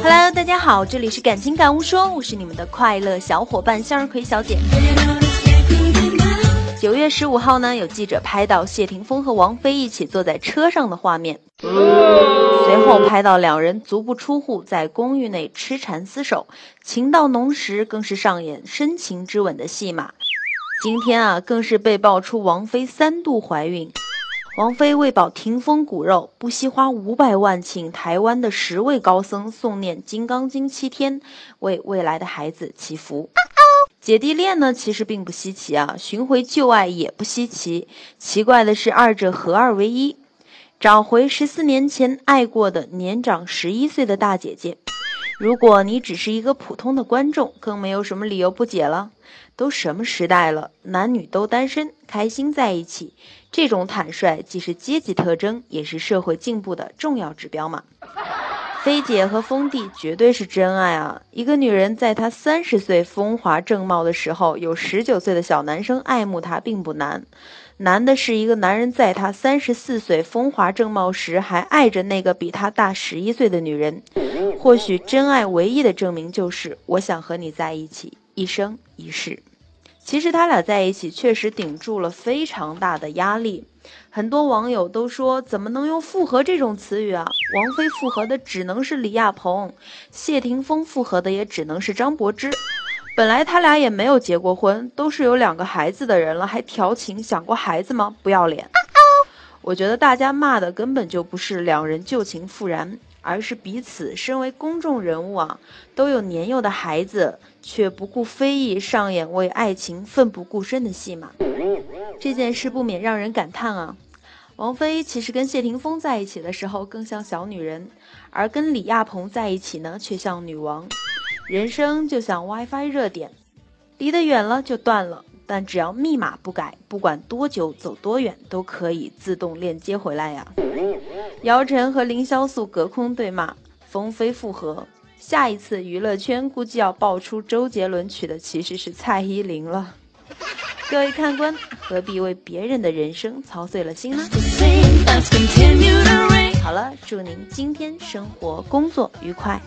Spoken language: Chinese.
Hello，大家好，这里是感情感悟说，我是你们的快乐小伙伴向日葵小姐。九月十五号呢，有记者拍到谢霆锋和王菲一起坐在车上的画面，随后拍到两人足不出户在公寓内痴缠厮守，情到浓时更是上演深情之吻的戏码。今天啊，更是被爆出王菲三度怀孕。王菲为保霆锋骨肉，不惜花五百万请台湾的十位高僧诵念《金刚经》七天，为未来的孩子祈福。姐弟恋呢，其实并不稀奇啊，寻回旧爱也不稀奇。奇怪的是，二者合二为一，找回十四年前爱过的年长十一岁的大姐姐。如果你只是一个普通的观众，更没有什么理由不解了。都什么时代了，男女都单身，开心在一起，这种坦率既是阶级特征，也是社会进步的重要指标嘛。菲姐和封帝绝对是真爱啊！一个女人在她三十岁风华正茂的时候，有十九岁的小男生爱慕她，并不难。难的是一个男人在他三十四岁风华正茂时，还爱着那个比他大十一岁的女人。或许真爱唯一的证明就是，我想和你在一起一生一世。其实他俩在一起确实顶住了非常大的压力。很多网友都说，怎么能用复合这种词语啊？王菲复合的只能是李亚鹏，谢霆锋复合的也只能是张柏芝。本来他俩也没有结过婚，都是有两个孩子的人了，还调情想过孩子吗？不要脸！我觉得大家骂的根本就不是两人旧情复燃，而是彼此身为公众人物啊，都有年幼的孩子，却不顾非议上演为爱情奋不顾身的戏码。这件事不免让人感叹啊，王菲其实跟谢霆锋在一起的时候更像小女人，而跟李亚鹏在一起呢，却像女王。人生就像 WiFi 热点，离得远了就断了，但只要密码不改，不管多久走多远，都可以自动链接回来呀。姚晨和凌潇肃隔空对骂，风飞复合，下一次娱乐圈估计要爆出周杰伦娶的其实是蔡依林了。各位看官，何必为别人的人生操碎了心呢？好了，祝您今天生活工作愉快。